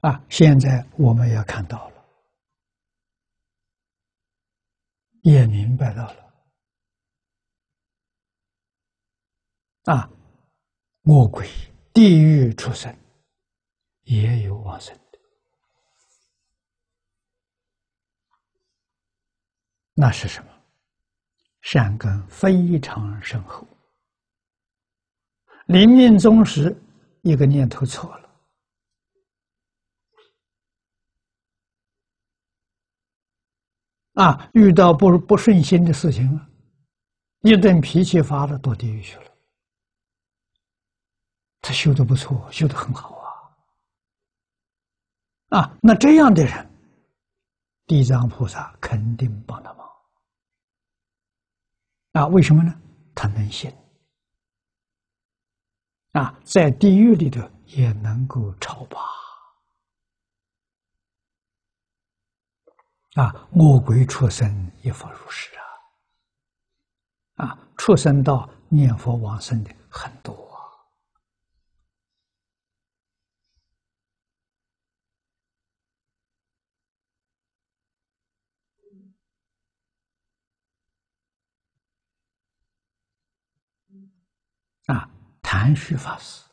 啊，现在我们也看到了，也明白到了。啊，魔鬼、地狱出生，也有往生的，那是什么？善根非常深厚。临命终时，一个念头错了，啊，遇到不不顺心的事情了，一顿脾气发了，堕地狱去了。他修的不错，修的很好啊！啊，那这样的人，地藏菩萨肯定帮他忙。啊，为什么呢？他能信。啊，在地狱里头也能够超拔。啊，魔鬼出生亦复如是啊！啊，出生到念佛往生的很多。啊，谭旭法师，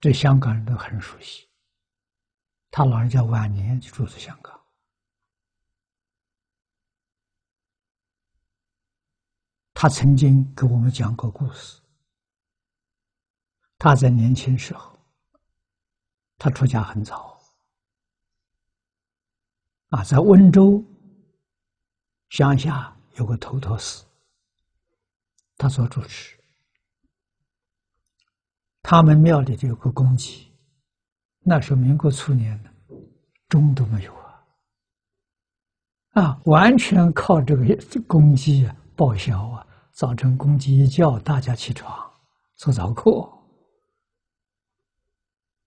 这香港人都很熟悉。他老人家晚年就住在香港。他曾经给我们讲过故事。他在年轻时候，他出家很早，啊，在温州乡下有个头陀寺。他做主持，他们庙里就有个公鸡，那时候民国初年的钟都没有啊，啊，完全靠这个公鸡啊报销啊，早晨公鸡一叫，大家起床做早课，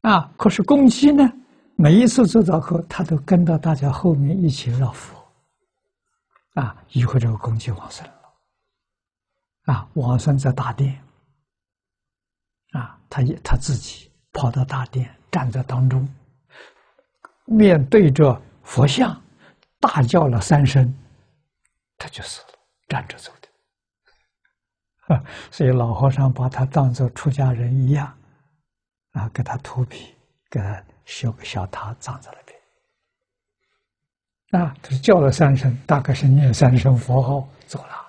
啊，可是公鸡呢，每一次做早课，它都跟到大家后面一起绕佛，啊，一会这个公鸡往生了。啊，往生在大殿，啊，他也他自己跑到大殿，站在当中，面对着佛像，大叫了三声，他就死了，站着走的。所以老和尚把他当做出家人一样，啊，给他涂皮，给他修个小塔，葬在那边。啊，他叫了三声，大概是念三声佛号走了。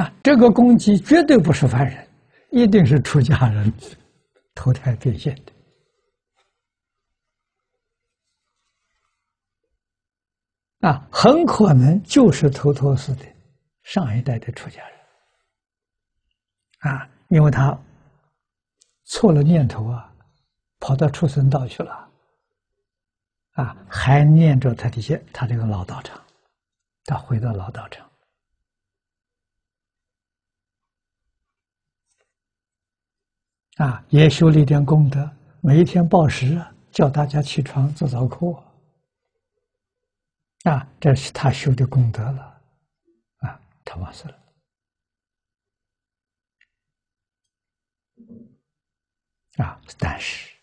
啊，这个攻击绝对不是凡人，一定是出家人投胎变现的。啊，很可能就是头陀寺的上一代的出家人。啊，因为他错了念头啊，跑到畜生道去了。啊，还念着他的些他这个老道场，他回到老道场。啊，也修了一点功德，每一天报时，叫大家起床做早课。啊，这是他修的功德了，啊，他往生了。啊，但是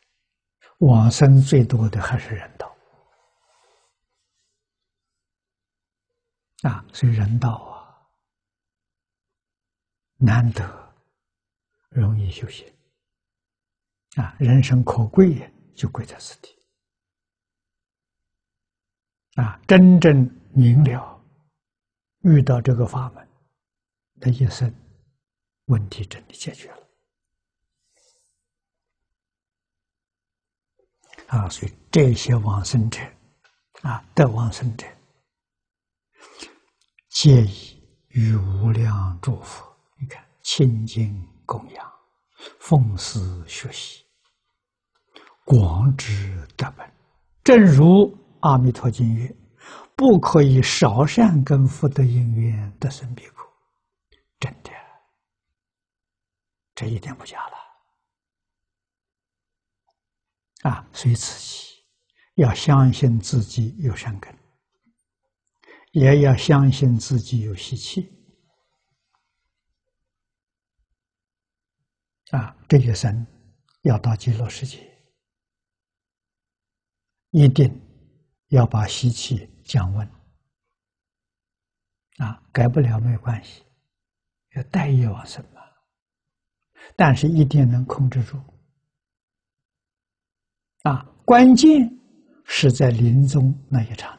往生最多的还是人道。啊，所以人道啊，难得，容易修行。啊，人生可贵也，就贵在此地。啊，真正明了，遇到这个法门，他一生问题真的解决了。啊，所以这些往生者，啊，得往生者，皆以与无量诸佛，你看清净供养。奉师学习，广知德本。正如阿弥陀经曰：“不可以少善根福德因缘得生彼国。”真的，这一点不假了。啊，所以自己要相信自己有善根，也要相信自己有习气。啊，这一生要到极乐世界，一定要把习气降温。啊，改不了没关系，要带业往生嘛。但是一定能控制住。啊，关键是在临终那一刹